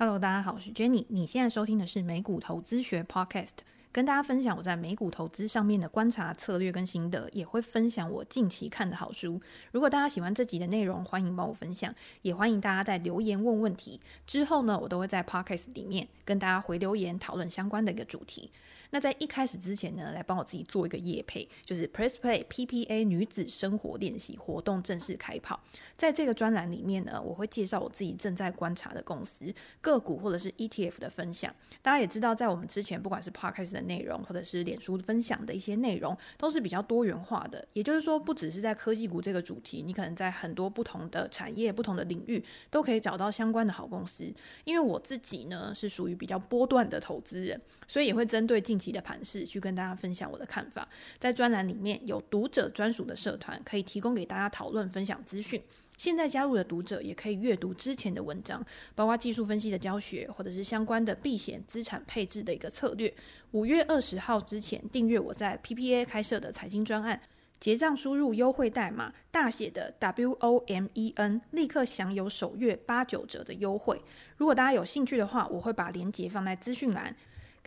Hello，大家好，我是 Jenny。你现在收听的是美股投资学 Podcast，跟大家分享我在美股投资上面的观察策略跟心得，也会分享我近期看的好书。如果大家喜欢这集的内容，欢迎帮我分享，也欢迎大家在留言问问题。之后呢，我都会在 Podcast 里面跟大家回留言讨论相关的一个主题。那在一开始之前呢，来帮我自己做一个业配，就是 Press Play PPA 女子生活练习活动正式开跑。在这个专栏里面呢，我会介绍我自己正在观察的公司个股或者是 ETF 的分享。大家也知道，在我们之前不管是 Podcast 的内容，或者是脸书分享的一些内容，都是比较多元化的。也就是说，不只是在科技股这个主题，你可能在很多不同的产业、不同的领域都可以找到相关的好公司。因为我自己呢是属于比较波段的投资人，所以也会针对近期的盘势去跟大家分享我的看法，在专栏里面有读者专属的社团，可以提供给大家讨论分享资讯。现在加入的读者也可以阅读之前的文章，包括技术分析的教学，或者是相关的避险资产配置的一个策略。五月二十号之前订阅我在 PPA 开设的财经专案，结账输入优惠代码大写的 W O M E N，立刻享有首月八九折的优惠。如果大家有兴趣的话，我会把链接放在资讯栏。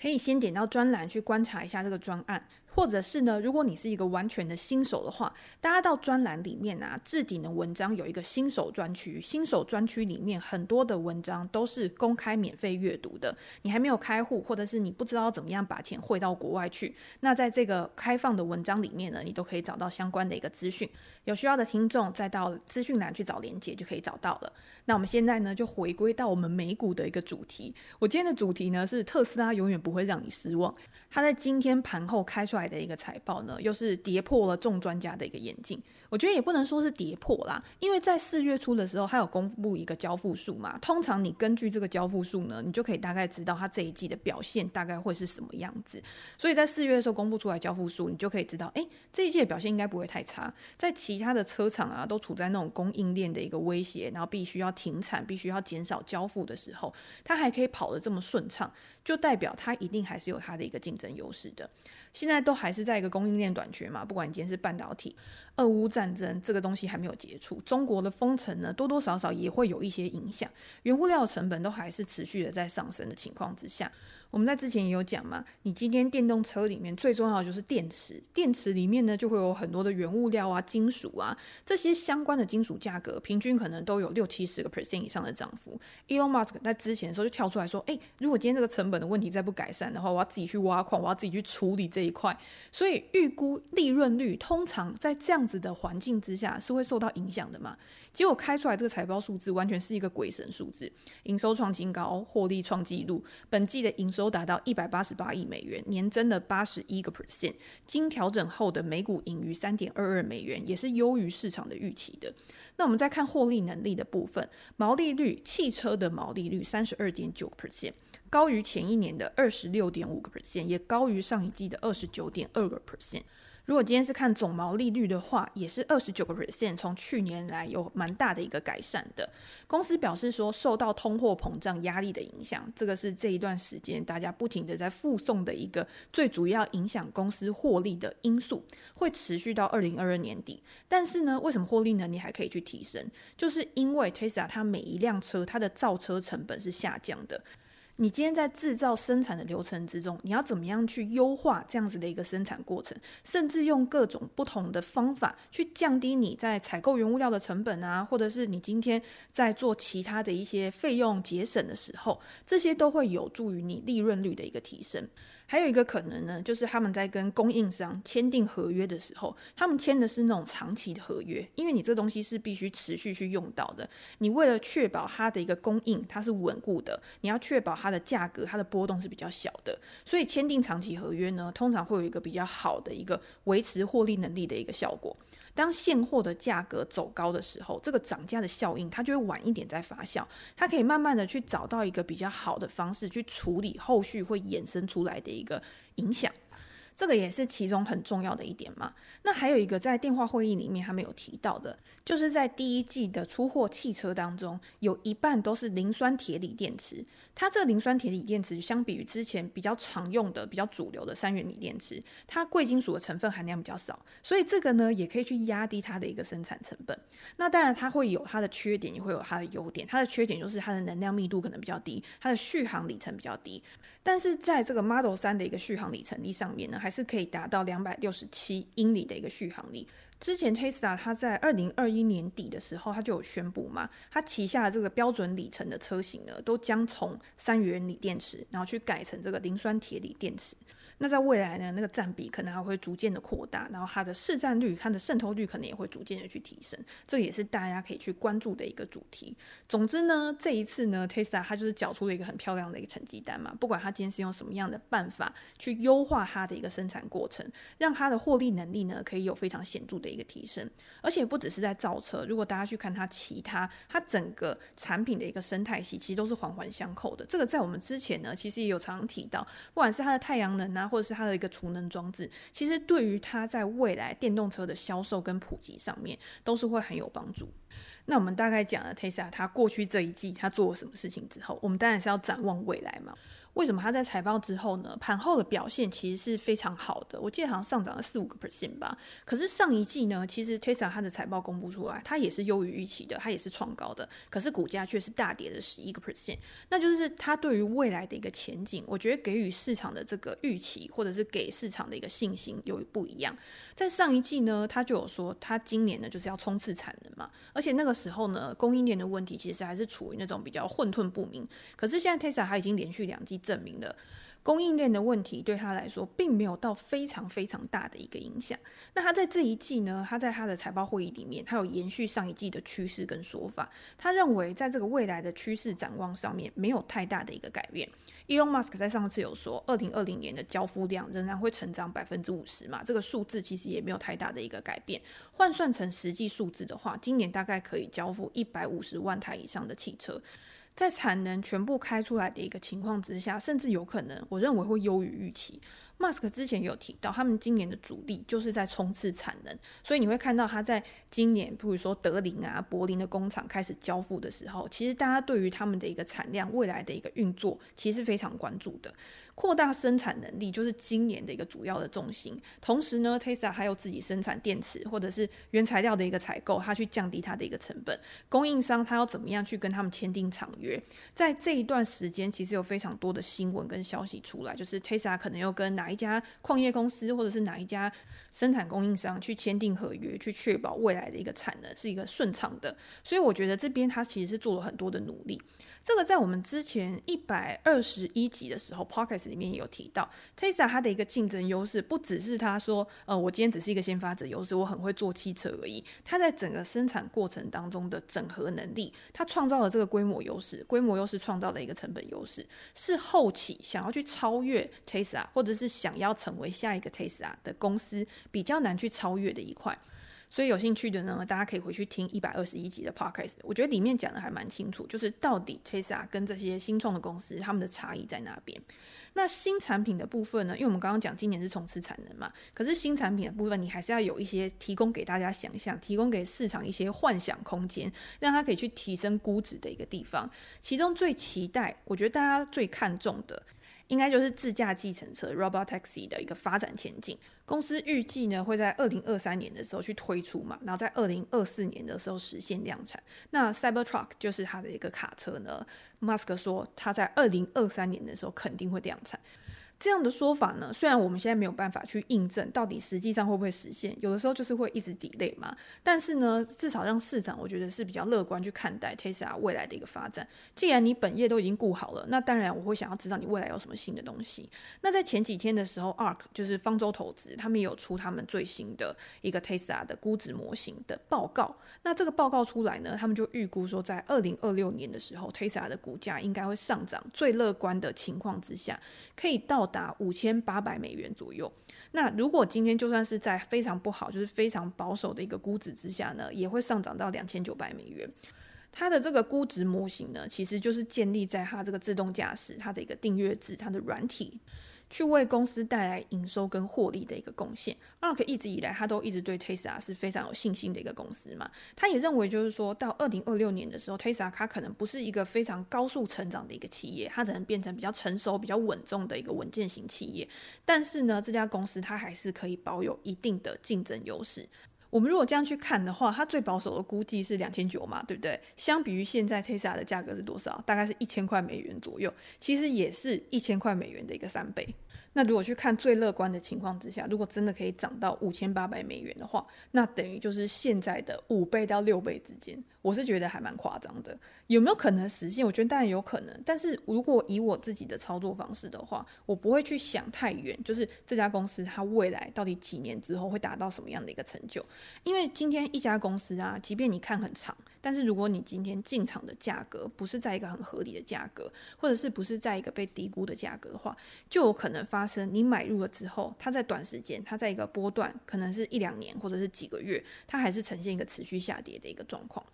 可以先点到专栏去观察一下这个专案。或者是呢，如果你是一个完全的新手的话，大家到专栏里面啊，置顶的文章有一个新手专区，新手专区里面很多的文章都是公开免费阅读的。你还没有开户，或者是你不知道怎么样把钱汇到国外去，那在这个开放的文章里面呢，你都可以找到相关的一个资讯。有需要的听众再到资讯栏去找连接就可以找到了。那我们现在呢，就回归到我们美股的一个主题。我今天的主题呢是特斯拉永远不会让你失望。它在今天盘后开出来的一个财报呢，又是跌破了众专家的一个眼镜。我觉得也不能说是跌破啦，因为在四月初的时候，它有公布一个交付数嘛。通常你根据这个交付数呢，你就可以大概知道它这一季的表现大概会是什么样子。所以在四月的时候公布出来交付数，你就可以知道，诶，这一季的表现应该不会太差。在其他的车厂啊，都处在那种供应链的一个威胁，然后必须要停产、必须要减少交付的时候，它还可以跑得这么顺畅。就代表它一定还是有它的一个竞争优势的。现在都还是在一个供应链短缺嘛，不管你今天是半导体、俄乌战争这个东西还没有结束，中国的封城呢，多多少少也会有一些影响。原物料成本都还是持续的在上升的情况之下。我们在之前也有讲嘛，你今天电动车里面最重要的就是电池，电池里面呢就会有很多的原物料啊、金属啊，这些相关的金属价格平均可能都有六七十个 percent 以上的涨幅。Elon Musk 在之前的时候就跳出来说，诶，如果今天这个成本的问题再不改善的话，我要自己去挖矿，我要自己去处理这一块。所以预估利润率通常在这样子的环境之下是会受到影响的嘛。结果开出来这个财报数字完全是一个鬼神数字，营收创新高，获利创纪录，本季的营收达到一百八十八亿美元，年增了八十一个 percent，经调整后的每股盈余三点二二美元，也是优于市场的预期的。那我们再看获利能力的部分，毛利率，汽车的毛利率三十二点九 percent，高于前一年的二十六点五个 percent，也高于上一季的二十九点二个 percent。如果今天是看总毛利率的话，也是二十九个 percent，从去年来有蛮大的一个改善的。公司表示说，受到通货膨胀压力的影响，这个是这一段时间大家不停的在复送的一个最主要影响公司获利的因素，会持续到二零二二年底。但是呢，为什么获利能力还可以去提升？就是因为 Tesla 它每一辆车它的造车成本是下降的。你今天在制造生产的流程之中，你要怎么样去优化这样子的一个生产过程，甚至用各种不同的方法去降低你在采购原物料的成本啊，或者是你今天在做其他的一些费用节省的时候，这些都会有助于你利润率的一个提升。还有一个可能呢，就是他们在跟供应商签订合约的时候，他们签的是那种长期的合约，因为你这东西是必须持续去用到的。你为了确保它的一个供应它是稳固的，你要确保它的价格它的波动是比较小的，所以签订长期合约呢，通常会有一个比较好的一个维持获利能力的一个效果。当现货的价格走高的时候，这个涨价的效应它就会晚一点再发酵，它可以慢慢的去找到一个比较好的方式去处理后续会衍生出来的一个影响，这个也是其中很重要的一点嘛。那还有一个在电话会议里面他没有提到的，就是在第一季的出货汽车当中，有一半都是磷酸铁锂电池。它这个磷酸铁锂电池相比于之前比较常用的、比较主流的三元锂电池，它贵金属的成分含量比较少，所以这个呢也可以去压低它的一个生产成本。那当然它会有它的缺点，也会有它的优点。它的缺点就是它的能量密度可能比较低，它的续航里程比较低。但是在这个 Model 3的一个续航里程力上面呢，还是可以达到两百六十七英里的一个续航力。之前 Tesla 它在二零二一年底的时候，它就有宣布嘛，它旗下的这个标准里程的车型呢，都将从三元锂电池，然后去改成这个磷酸铁锂电池。那在未来呢，那个占比可能还会逐渐的扩大，然后它的市占率、它的渗透率可能也会逐渐的去提升，这也是大家可以去关注的一个主题。总之呢，这一次呢，Tesla 它就是缴出了一个很漂亮的一个成绩单嘛，不管它今天是用什么样的办法去优化它的一个生产过程，让它的获利能力呢可以有非常显著的一个提升。而且不只是在造车，如果大家去看它其他，它整个产品的一个生态系，其实都是环环相扣的。这个在我们之前呢，其实也有常常提到，不管是它的太阳能啊。或者是它的一个储能装置，其实对于它在未来电动车的销售跟普及上面，都是会很有帮助。那我们大概讲了 Tesla 它过去这一季它做了什么事情之后，我们当然是要展望未来嘛。为什么它在财报之后呢？盘后的表现其实是非常好的，我记得好像上涨了四五个 percent 吧。可是上一季呢，其实 Tesla 它的财报公布出来，它也是优于预期的，它也是创高的。可是股价却是大跌了十一个 percent，那就是它对于未来的一个前景，我觉得给予市场的这个预期，或者是给市场的一个信心有不一样。在上一季呢，他就有说，他今年呢就是要冲刺产能嘛，而且那个时候呢，供应链的问题其实还是处于那种比较混沌不明。可是现在 Tesla 它已经连续两季证明了。供应链的问题对他来说并没有到非常非常大的一个影响。那他在这一季呢，他在他的财报会议里面，他有延续上一季的趋势跟说法。他认为在这个未来的趋势展望上面没有太大的一个改变。Elon Musk 在上次有说，二零二零年的交付量仍然会成长百分之五十嘛，这个数字其实也没有太大的一个改变。换算成实际数字的话，今年大概可以交付一百五十万台以上的汽车。在产能全部开出来的一个情况之下，甚至有可能，我认为会优于预期。Musk 之前有提到，他们今年的主力就是在冲刺产能，所以你会看到他在今年，比如说德林啊、柏林的工厂开始交付的时候，其实大家对于他们的一个产量、未来的一个运作，其实是非常关注的。扩大生产能力就是今年的一个主要的重心。同时呢，Tesla 还有自己生产电池或者是原材料的一个采购，它去降低它的一个成本。供应商他要怎么样去跟他们签订长约？在这一段时间，其实有非常多的新闻跟消息出来，就是 Tesla 可能又跟哪一家矿业公司或者是哪一家生产供应商去签订合约，去确保未来的一个产能是一个顺畅的。所以我觉得这边他其实是做了很多的努力。这个在我们之前一百二十一集的时候，Podcast 里面也有提到，Tesla 它的一个竞争优势不只是他说，呃，我今天只是一个先发者优势，我很会做汽车而已。它在整个生产过程当中的整合能力，它创造了这个规模优势，规模优势创造了一个成本优势，是后期想要去超越 Tesla，或者是想要成为下一个 Tesla 的公司比较难去超越的一块。所以有兴趣的呢，大家可以回去听一百二十一集的 podcast，我觉得里面讲的还蛮清楚，就是到底 Tesla 跟这些新创的公司他们的差异在哪边。那新产品的部分呢，因为我们刚刚讲今年是冲刺产能嘛，可是新产品的部分你还是要有一些提供给大家想象，提供给市场一些幻想空间，让它可以去提升估值的一个地方。其中最期待，我觉得大家最看重的。应该就是自驾计程车 （Robot Taxi） 的一个发展前景。公司预计呢会在二零二三年的时候去推出嘛，然后在二零二四年的时候实现量产。那 Cybertruck 就是它的一个卡车呢，Musk 说他在二零二三年的时候肯定会量产。这样的说法呢，虽然我们现在没有办法去印证到底实际上会不会实现，有的时候就是会一直 delay 嘛。但是呢，至少让市场我觉得是比较乐观去看待 Tesla 未来的一个发展。既然你本业都已经顾好了，那当然我会想要知道你未来有什么新的东西。那在前几天的时候，ARK 就是方舟投资，他们也有出他们最新的一个 Tesla 的估值模型的报告。那这个报告出来呢，他们就预估说，在二零二六年的时候，Tesla 的股价应该会上涨，最乐观的情况之下，可以到。达五千八百美元左右。那如果今天就算是在非常不好，就是非常保守的一个估值之下呢，也会上涨到两千九百美元。它的这个估值模型呢，其实就是建立在它这个自动驾驶、它的一个订阅制、它的软体。去为公司带来营收跟获利的一个贡献。Mark 一直以来他都一直对 Tesla 是非常有信心的一个公司嘛，他也认为就是说到二零二六年的时候，Tesla 它可能不是一个非常高速成长的一个企业，它可能变成比较成熟、比较稳重的一个稳健型企业。但是呢，这家公司它还是可以保有一定的竞争优势。我们如果这样去看的话，它最保守的估计是两千九嘛，对不对？相比于现在 Tesla 的价格是多少？大概是一千块美元左右，其实也是一千块美元的一个三倍。那如果去看最乐观的情况之下，如果真的可以涨到五千八百美元的话，那等于就是现在的五倍到六倍之间。我是觉得还蛮夸张的，有没有可能实现？我觉得当然有可能。但是如果以我自己的操作方式的话，我不会去想太远，就是这家公司它未来到底几年之后会达到什么样的一个成就？因为今天一家公司啊，即便你看很长，但是如果你今天进场的价格不是在一个很合理的价格，或者是不是在一个被低估的价格的话，就有可能发。生你买入了之后，它在短时间，它在一个波段，可能是一两年或者是几个月，它还是呈现一个持续下跌的一个状况。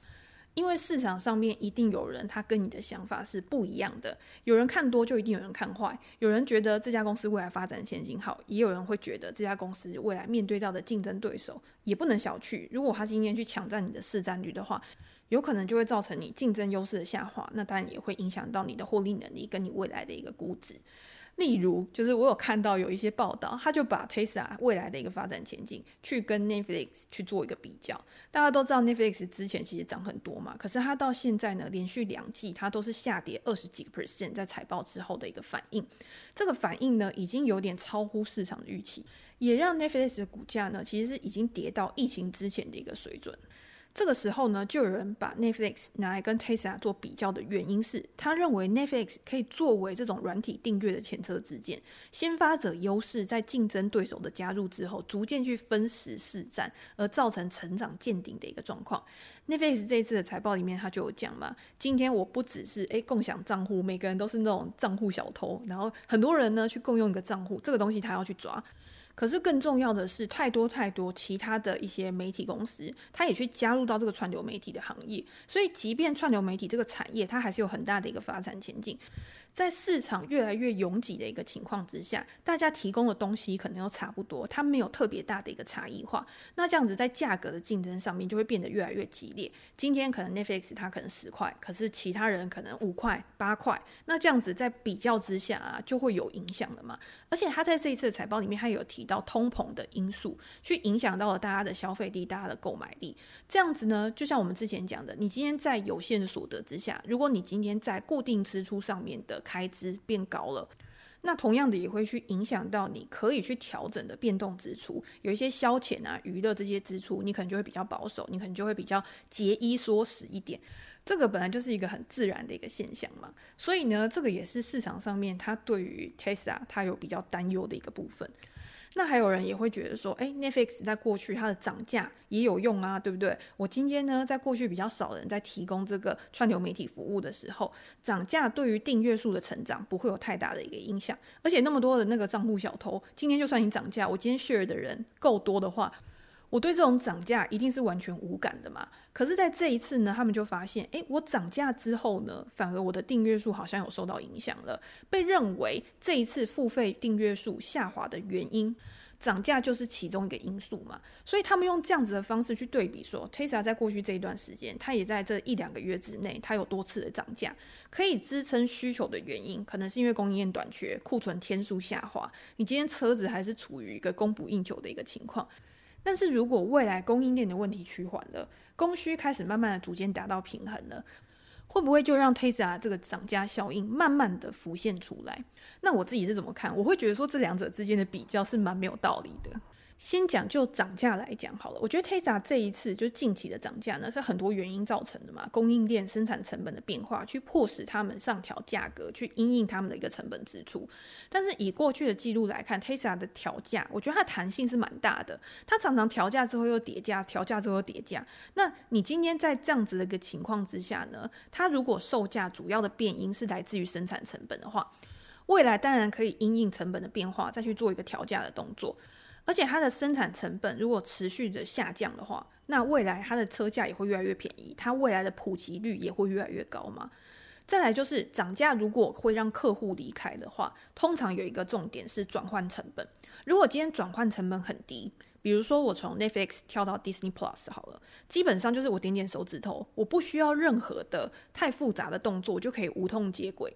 因为市场上面一定有人，他跟你的想法是不一样的。有人看多，就一定有人看坏。有人觉得这家公司未来发展前景好，也有人会觉得这家公司未来面对到的竞争对手也不能小觑。如果他今天去抢占你的市占率的话，有可能就会造成你竞争优势的下滑，那当然也会影响到你的获利能力跟你未来的一个估值。例如，就是我有看到有一些报道，他就把 Tesla 未来的一个发展前景去跟 Netflix 去做一个比较。大家都知道 Netflix 之前其实涨很多嘛，可是它到现在呢，连续两季它都是下跌二十几个 percent，在财报之后的一个反应。这个反应呢，已经有点超乎市场的预期，也让 Netflix 的股价呢，其实是已经跌到疫情之前的一个水准。这个时候呢，就有人把 Netflix 拿来跟 Tesla 做比较的原因是，他认为 Netflix 可以作为这种软体订阅的前车之鉴，先发者优势在竞争对手的加入之后，逐渐去分时市占，而造成成长见顶的一个状况。Netflix 这一次的财报里面，他就有讲嘛，今天我不只是诶共享账户，每个人都是那种账户小偷，然后很多人呢去共用一个账户，这个东西他要去抓。可是更重要的是，太多太多其他的一些媒体公司，它也去加入到这个串流媒体的行业，所以即便串流媒体这个产业，它还是有很大的一个发展前景。在市场越来越拥挤的一个情况之下，大家提供的东西可能又差不多，它没有特别大的一个差异化。那这样子在价格的竞争上面就会变得越来越激烈。今天可能 Netflix 它可能十块，可是其他人可能五块、八块。那这样子在比较之下啊，就会有影响了嘛。而且他在这一次的财报里面，他有提到通膨的因素，去影响到了大家的消费力、大家的购买力。这样子呢，就像我们之前讲的，你今天在有限的所得之下，如果你今天在固定支出上面的开支变高了，那同样的也会去影响到你可以去调整的变动支出，有一些消遣啊、娱乐这些支出，你可能就会比较保守，你可能就会比较节衣缩食一点。这个本来就是一个很自然的一个现象嘛，所以呢，这个也是市场上面它对于 Tesla 它有比较担忧的一个部分。那还有人也会觉得说，哎，Netflix 在过去它的涨价也有用啊，对不对？我今天呢，在过去比较少人在提供这个串流媒体服务的时候，涨价对于订阅数的成长不会有太大的一个影响。而且那么多的那个账户小偷，今天就算你涨价，我今天 share 的人够多的话。我对这种涨价一定是完全无感的嘛？可是，在这一次呢，他们就发现，诶，我涨价之后呢，反而我的订阅数好像有受到影响了，被认为这一次付费订阅数下滑的原因，涨价就是其中一个因素嘛。所以他们用这样子的方式去对比说，Tesla 在过去这一段时间，它也在这一两个月之内，它有多次的涨价，可以支撑需求的原因，可能是因为供应链短缺，库存天数下滑，你今天车子还是处于一个供不应求的一个情况。但是如果未来供应链的问题趋缓了，供需开始慢慢的逐渐达到平衡了，会不会就让 Tesla 这个涨价效应慢慢的浮现出来？那我自己是怎么看？我会觉得说这两者之间的比较是蛮没有道理的。先讲就涨价来讲好了，我觉得 Tesla 这一次就近期的涨价呢，是很多原因造成的嘛，供应链生产成本的变化，去迫使他们上调价格，去因应他们的一个成本支出。但是以过去的记录来看，Tesla 的调价，我觉得它的弹性是蛮大的，它常常调价之后又叠价，调价之后又叠价。那你今天在这样子的一个情况之下呢，它如果售价主要的变因是来自于生产成本的话，未来当然可以因应成本的变化，再去做一个调价的动作。而且它的生产成本如果持续的下降的话，那未来它的车价也会越来越便宜，它未来的普及率也会越来越高嘛。再来就是涨价，如果会让客户离开的话，通常有一个重点是转换成本。如果今天转换成本很低，比如说我从 Netflix 跳到 Disney Plus 好了，基本上就是我点点手指头，我不需要任何的太复杂的动作，就可以无痛接轨。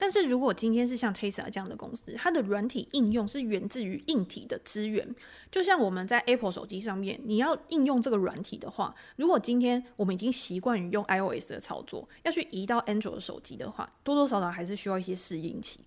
但是如果今天是像 Tesla 这样的公司，它的软体应用是源自于硬体的资源，就像我们在 Apple 手机上面，你要应用这个软体的话，如果今天我们已经习惯于用 iOS 的操作，要去移到 Android 手机的话，多多少少还是需要一些适应期。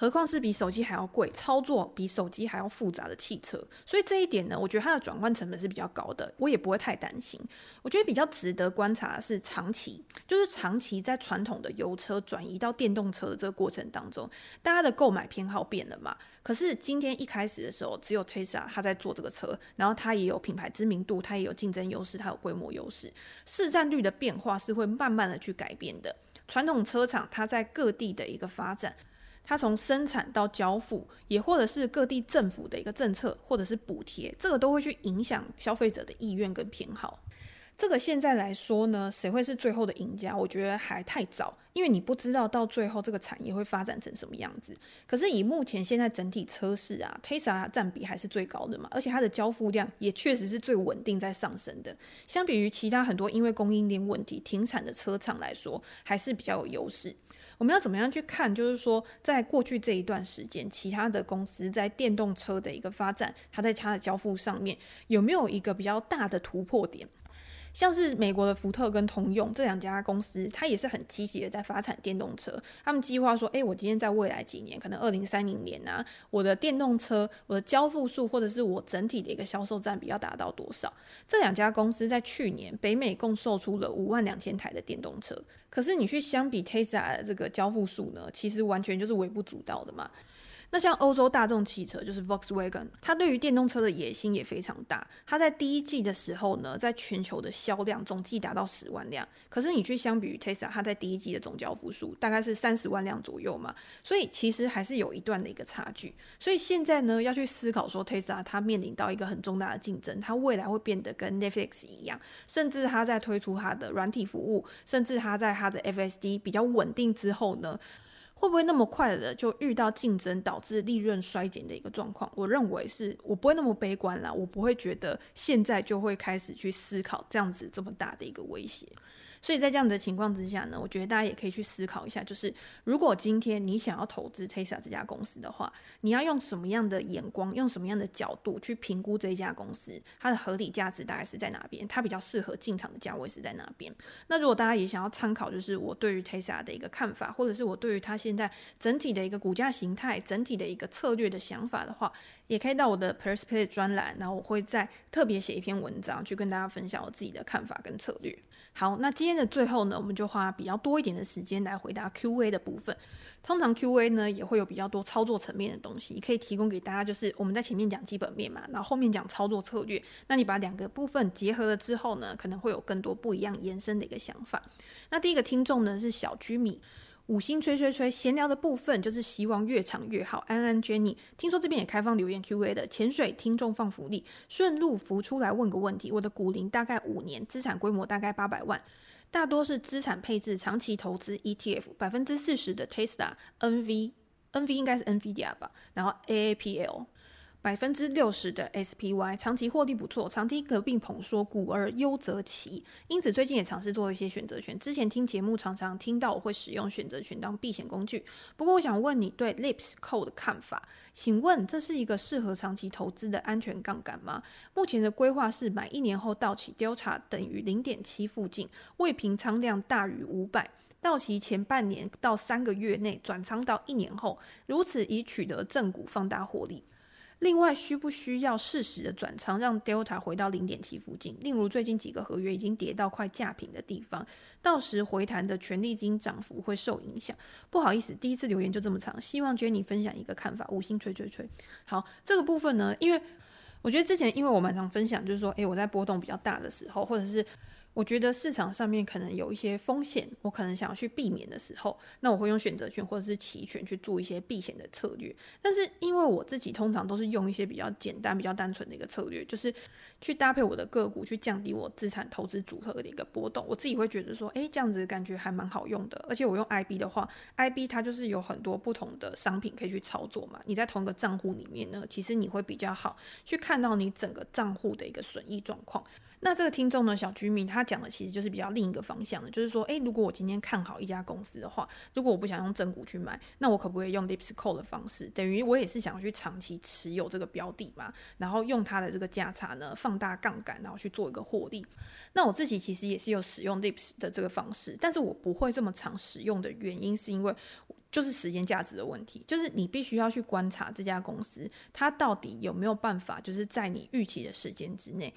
何况是比手机还要贵、操作比手机还要复杂的汽车，所以这一点呢，我觉得它的转换成本是比较高的，我也不会太担心。我觉得比较值得观察的是长期，就是长期在传统的油车转移到电动车的这个过程当中，大家的购买偏好变了嘛。可是今天一开始的时候，只有 Tesla 它在做这个车，然后它也有品牌知名度，它也有竞争优势，它有规模优势，市占率的变化是会慢慢的去改变的。传统车厂它在各地的一个发展。它从生产到交付，也或者是各地政府的一个政策，或者是补贴，这个都会去影响消费者的意愿跟偏好。这个现在来说呢，谁会是最后的赢家？我觉得还太早，因为你不知道到最后这个产业会发展成什么样子。可是以目前现在整体车市啊，Tesla 占比还是最高的嘛，而且它的交付量也确实是最稳定在上升的。相比于其他很多因为供应链问题停产的车厂来说，还是比较有优势。我们要怎么样去看？就是说，在过去这一段时间，其他的公司在电动车的一个发展，它在它的交付上面有没有一个比较大的突破点？像是美国的福特跟通用这两家公司，它也是很积极的在发展电动车。他们计划说，诶，我今天在未来几年，可能二零三零年啊，我的电动车，我的交付数或者是我整体的一个销售占比要达到多少？这两家公司在去年北美共售出了五万两千台的电动车。可是你去相比 Tesla 的这个交付数呢，其实完全就是微不足道的嘛。那像欧洲大众汽车就是 Volkswagen，它对于电动车的野心也非常大。它在第一季的时候呢，在全球的销量总计达到十万辆。可是你去相比于 Tesla，它在第一季的总交付数大概是三十万辆左右嘛，所以其实还是有一段的一个差距。所以现在呢，要去思考说 Tesla 它面临到一个很重大的竞争，它未来会变得跟 Netflix 一样，甚至它在推出它的软体服务，甚至它在它的 FSD 比较稳定之后呢，会不会那么快的就遇到竞争导致利润衰减的一个状况？我认为是我不会那么悲观啦，我不会觉得现在就会开始去思考这样子这么大的一个威胁。所以在这样的情况之下呢，我觉得大家也可以去思考一下，就是如果今天你想要投资 Tesla 这家公司的话，你要用什么样的眼光，用什么样的角度去评估这一家公司，它的合理价值大概是在哪边，它比较适合进场的价位是在哪边？那如果大家也想要参考，就是我对于 Tesla 的一个看法，或者是我对于它现在整体的一个股价形态、整体的一个策略的想法的话，也可以到我的 Perspective 专栏，然后我会再特别写一篇文章，去跟大家分享我自己的看法跟策略。好，那今天的最后呢，我们就花比较多一点的时间来回答 Q&A 的部分。通常 Q&A 呢也会有比较多操作层面的东西，可以提供给大家。就是我们在前面讲基本面嘛，然后后面讲操作策略。那你把两个部分结合了之后呢，可能会有更多不一样延伸的一个想法。那第一个听众呢是小居民。五星吹吹吹，闲聊的部分就是希望越长越好。安安 Jenny，听说这边也开放留言 Q&A 的潜水听众放福利，顺路浮出来问个问题。我的股龄大概五年，资产规模大概八百万，大多是资产配置长期投资 ETF，百分之四十的 Tesla，NV，NV 应该是 NVIDIA 吧，然后 AAPL。百分之六十的 SPY 长期获利不错，长期隔壁捧说股而优则奇，因此最近也尝试做一些选择权。之前听节目常常听到我会使用选择权当避险工具，不过我想问你对 LIPS Code 的看法？请问这是一个适合长期投资的安全杠杆吗？目前的规划是买一年后到期雕差等于零点七附近，未平仓量大于五百，到期前半年到三个月内转仓到一年后，如此以取得正股放大获利。另外，需不需要适时的转仓，让 Delta 回到零点七附近？例如最近几个合约已经跌到快价平的地方，到时回弹的权利金涨幅会受影响。不好意思，第一次留言就这么长，希望 Jenny 分享一个看法。五星吹吹吹。好，这个部分呢，因为我觉得之前因为我蛮常分享，就是说，诶，我在波动比较大的时候，或者是我觉得市场上面可能有一些风险，我可能想要去避免的时候，那我会用选择权或者是期权去做一些避险的策略。但是因为我自己通常都是用一些比较简单、比较单纯的一个策略，就是去搭配我的个股，去降低我资产投资组合的一个波动。我自己会觉得说，诶，这样子感觉还蛮好用的。而且我用 IB 的话，IB 它就是有很多不同的商品可以去操作嘛。你在同一个账户里面呢，其实你会比较好去看到你整个账户的一个损益状况。那这个听众呢，小居民他讲的其实就是比较另一个方向的，就是说，诶，如果我今天看好一家公司的话，如果我不想用正股去买，那我可不可以用 dips Call 的方式？等于我也是想要去长期持有这个标的嘛，然后用它的这个价差呢，放大杠杆，然后去做一个获利。那我自己其实也是有使用 dips 的这个方式，但是我不会这么常使用的原因是因为。就是时间价值的问题，就是你必须要去观察这家公司，它到底有没有办法，就是在你预期的时间之内。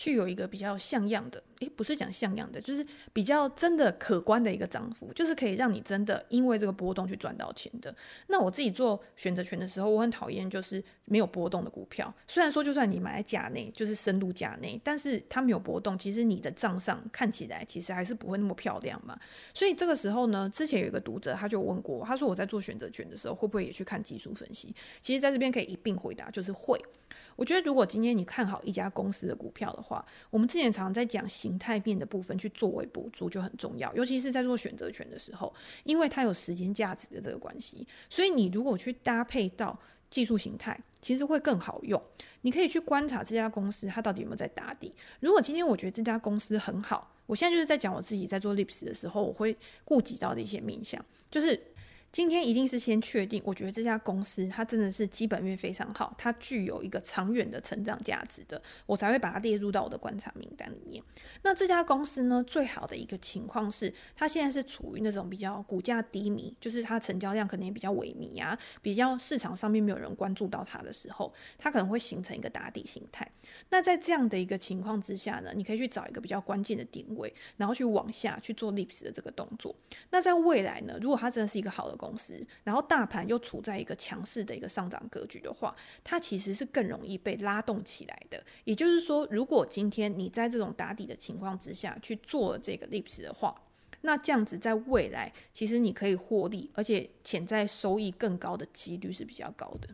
去有一个比较像样的，诶，不是讲像样的，就是比较真的可观的一个涨幅，就是可以让你真的因为这个波动去赚到钱的。那我自己做选择权的时候，我很讨厌就是没有波动的股票。虽然说就算你买在价内，就是深入价内，但是它没有波动，其实你的账上看起来其实还是不会那么漂亮嘛。所以这个时候呢，之前有一个读者他就问过，他说我在做选择权的时候会不会也去看技术分析？其实在这边可以一并回答，就是会。我觉得，如果今天你看好一家公司的股票的话，我们之前常常在讲形态面的部分去作为补助就很重要，尤其是在做选择权的时候，因为它有时间价值的这个关系，所以你如果去搭配到技术形态，其实会更好用。你可以去观察这家公司它到底有没有在打底。如果今天我觉得这家公司很好，我现在就是在讲我自己在做 Lips 的时候，我会顾及到的一些面向，就是。今天一定是先确定，我觉得这家公司它真的是基本面非常好，它具有一个长远的成长价值的，我才会把它列入到我的观察名单里面。那这家公司呢，最好的一个情况是，它现在是处于那种比较股价低迷，就是它成交量可能也比较萎靡啊，比较市场上面没有人关注到它的时候，它可能会形成一个打底形态。那在这样的一个情况之下呢，你可以去找一个比较关键的点位，然后去往下去做 Lips 的这个动作。那在未来呢，如果它真的是一个好的公司，然后大盘又处在一个强势的一个上涨格局的话，它其实是更容易被拉动起来的。也就是说，如果今天你在这种打底的情况之下去做这个 Lips 的话，那这样子在未来其实你可以获利，而且潜在收益更高的几率是比较高的。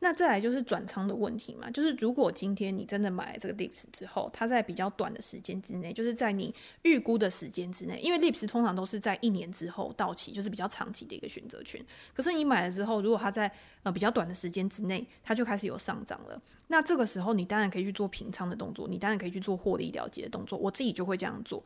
那再来就是转仓的问题嘛，就是如果今天你真的买了这个 Lips 之后，它在比较短的时间之内，就是在你预估的时间之内，因为 Lips 通常都是在一年之后到期，就是比较长期的一个选择权。可是你买了之后，如果它在呃比较短的时间之内，它就开始有上涨了，那这个时候你当然可以去做平仓的动作，你当然可以去做获利了结的动作。我自己就会这样做。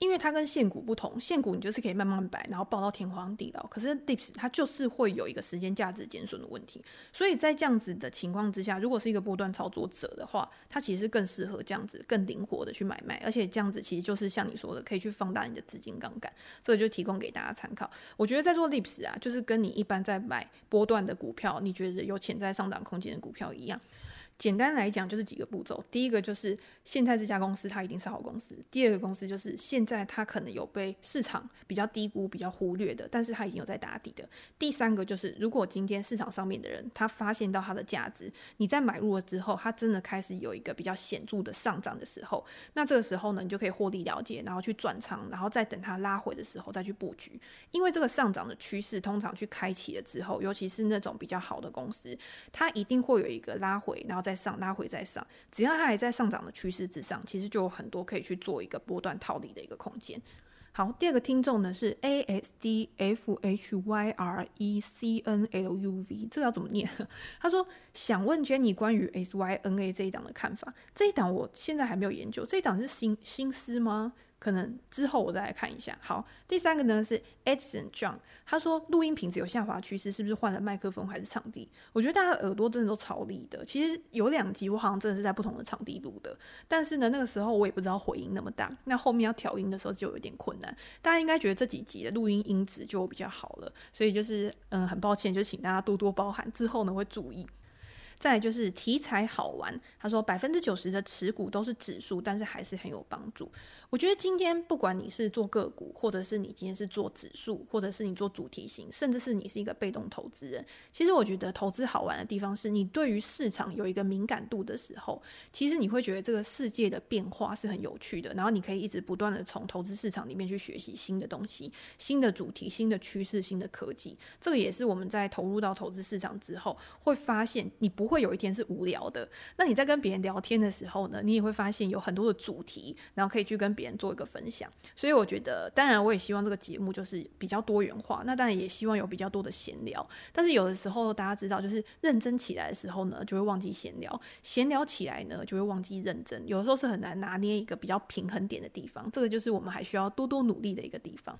因为它跟现股不同，现股你就是可以慢慢摆，然后抱到天荒地老。可是 dips 它就是会有一个时间价值减损的问题，所以在这样子的情况之下，如果是一个波段操作者的话，它其实更适合这样子更灵活的去买卖，而且这样子其实就是像你说的，可以去放大你的资金杠杆。这个就提供给大家参考。我觉得在做 dips 啊，就是跟你一般在买波段的股票，你觉得有潜在上涨空间的股票一样。简单来讲，就是几个步骤。第一个就是现在这家公司它一定是好公司。第二个公司就是现在它可能有被市场比较低估、比较忽略的，但是它已经有在打底的。第三个就是，如果今天市场上面的人他发现到它的价值，你在买入了之后，它真的开始有一个比较显著的上涨的时候，那这个时候呢，你就可以获利了结，然后去转仓，然后再等它拉回的时候再去布局。因为这个上涨的趋势通常去开启了之后，尤其是那种比较好的公司，它一定会有一个拉回，然后。再上拉回再上，只要它还在上涨的趋势之上，其实就有很多可以去做一个波段套利的一个空间。好，第二个听众呢是 A S D F H Y R E C N L U V，这个要怎么念？他说想问 Jenny 关于 S Y N A 这一档的看法。这一档我现在还没有研究，这一档是新新思吗？可能之后我再来看一下。好，第三个呢是 Edison John，他说录音品质有下滑趋势，是不是换了麦克风还是场地？我觉得大家耳朵真的都超利的。其实有两集我好像真的是在不同的场地录的，但是呢那个时候我也不知道回音那么大，那后面要调音的时候就有点困难。大家应该觉得这几集的录音音质就比较好了，所以就是嗯很抱歉，就请大家多多包涵，之后呢会注意。再就是题材好玩，他说百分之九十的持股都是指数，但是还是很有帮助。我觉得今天不管你是做个股，或者是你今天是做指数，或者是你做主题型，甚至是你是一个被动投资人，其实我觉得投资好玩的地方是你对于市场有一个敏感度的时候，其实你会觉得这个世界的变化是很有趣的，然后你可以一直不断的从投资市场里面去学习新的东西、新的主题、新的趋势、新的科技。这个也是我们在投入到投资市场之后会发现，你不会会有一天是无聊的。那你在跟别人聊天的时候呢，你也会发现有很多的主题，然后可以去跟别人做一个分享，所以我觉得，当然我也希望这个节目就是比较多元化。那当然也希望有比较多的闲聊，但是有的时候大家知道，就是认真起来的时候呢，就会忘记闲聊；闲聊起来呢，就会忘记认真。有的时候是很难拿捏一个比较平衡点的地方，这个就是我们还需要多多努力的一个地方。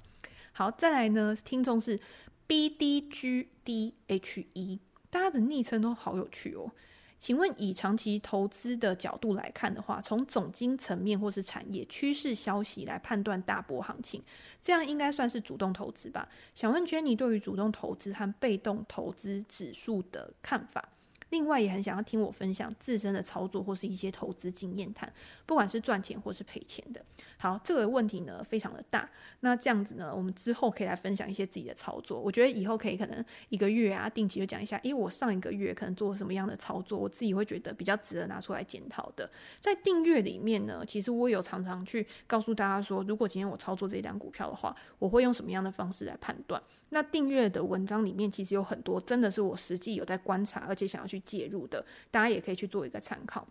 好，再来呢，听众是 B D G D H E，大家的昵称都好有趣哦。请问，以长期投资的角度来看的话，从总经层面或是产业趋势消息来判断大波行情，这样应该算是主动投资吧？想问 Jenny 对于主动投资和被动投资指数的看法。另外也很想要听我分享自身的操作或是一些投资经验谈，不管是赚钱或是赔钱的。好，这个问题呢非常的大，那这样子呢，我们之后可以来分享一些自己的操作。我觉得以后可以可能一个月啊，定期就讲一下，因为，我上一个月可能做了什么样的操作，我自己会觉得比较值得拿出来检讨的。在订阅里面呢，其实我有常常去告诉大家说，如果今天我操作这一档股票的话，我会用什么样的方式来判断。那订阅的文章里面其实有很多，真的是我实际有在观察，而且想要去介入的，大家也可以去做一个参考。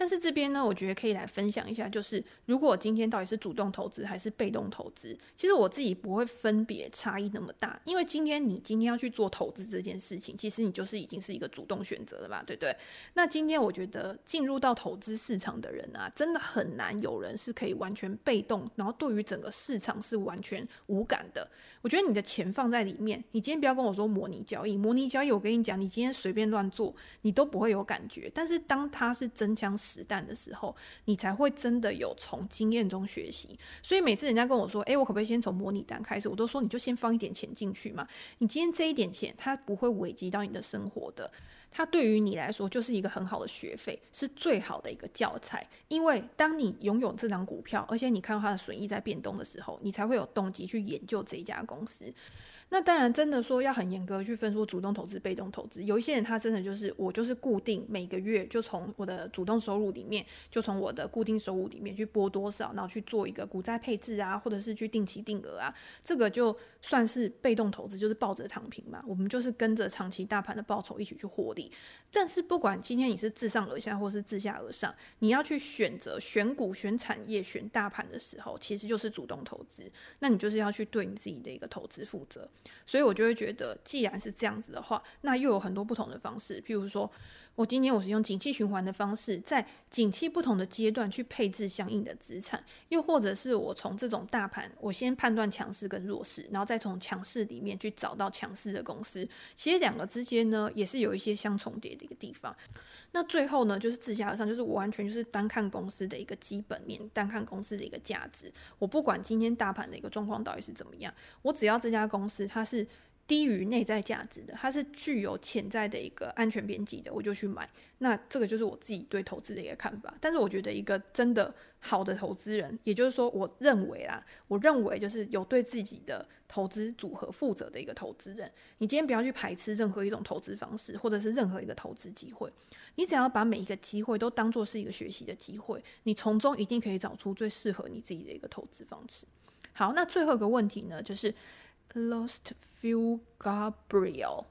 但是这边呢，我觉得可以来分享一下，就是如果今天到底是主动投资还是被动投资，其实我自己不会分别差异那么大，因为今天你今天要去做投资这件事情，其实你就是已经是一个主动选择了吧，对不对？那今天我觉得进入到投资市场的人啊，真的很难有人是可以完全被动，然后对于整个市场是完全无感的。我觉得你的钱放在里面，你今天不要跟我说模拟交易，模拟交易我跟你讲，你今天随便乱做，你都不会有感觉。但是当它是真枪实弹的时候，你才会真的有从经验中学习。所以每次人家跟我说：“诶，我可不可以先从模拟单开始？”我都说：“你就先放一点钱进去嘛。你今天这一点钱，它不会危及到你的生活的。它对于你来说就是一个很好的学费，是最好的一个教材。因为当你拥有这张股票，而且你看到它的损益在变动的时候，你才会有动机去研究这一家公司。”那当然，真的说要很严格去分说主动投资、被动投资。有一些人他真的就是我就是固定每个月就从我的主动收入里面，就从我的固定收入里面去拨多少，然后去做一个股债配置啊，或者是去定期定额啊，这个就算是被动投资，就是抱着躺平嘛。我们就是跟着长期大盘的报酬一起去获利。但是不管今天你是自上而下或是自下而上，你要去选择选股、选产业、选大盘的时候，其实就是主动投资。那你就是要去对你自己的一个投资负责。所以我就会觉得，既然是这样子的话，那又有很多不同的方式，譬如说。我今天我是用景气循环的方式，在景气不同的阶段去配置相应的资产，又或者是我从这种大盘，我先判断强势跟弱势，然后再从强势里面去找到强势的公司。其实两个之间呢，也是有一些相重叠的一个地方。那最后呢，就是自下而上，就是我完全就是单看公司的一个基本面，单看公司的一个价值。我不管今天大盘的一个状况到底是怎么样，我只要这家公司它是。低于内在价值的，它是具有潜在的一个安全边际的，我就去买。那这个就是我自己对投资的一个看法。但是我觉得一个真的好的投资人，也就是说，我认为啦，我认为就是有对自己的投资组合负责的一个投资人。你今天不要去排斥任何一种投资方式，或者是任何一个投资机会。你只要把每一个机会都当做是一个学习的机会，你从中一定可以找出最适合你自己的一个投资方式。好，那最后一个问题呢，就是。Lost Phil Gabriel，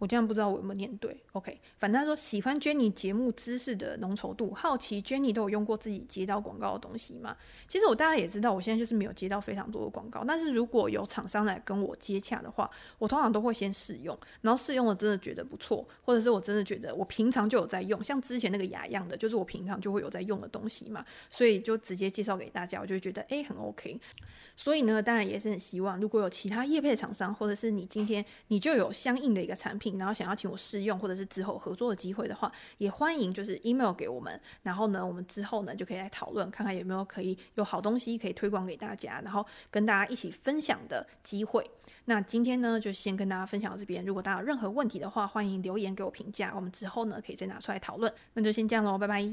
我这样不知道我有没有念对。OK，反正他说喜欢 Jenny 节目知识的浓稠度，好奇 Jenny 都有用过自己接到广告的东西吗？其实我大家也知道，我现在就是没有接到非常多的广告。但是如果有厂商来跟我接洽的话，我通常都会先试用，然后试用了真的觉得不错，或者是我真的觉得我平常就有在用，像之前那个雅漾的，就是我平常就会有在用的东西嘛，所以就直接介绍给大家，我就觉得诶很 OK。所以呢，当然也是很希望，如果有其他业配厂商，或者是你今天你就有相应的一个产品。然后想要请我试用，或者是之后合作的机会的话，也欢迎就是 email 给我们，然后呢，我们之后呢就可以来讨论，看看有没有可以有好东西可以推广给大家，然后跟大家一起分享的机会。那今天呢，就先跟大家分享到这边。如果大家有任何问题的话，欢迎留言给我评价，我们之后呢可以再拿出来讨论。那就先这样喽，拜拜。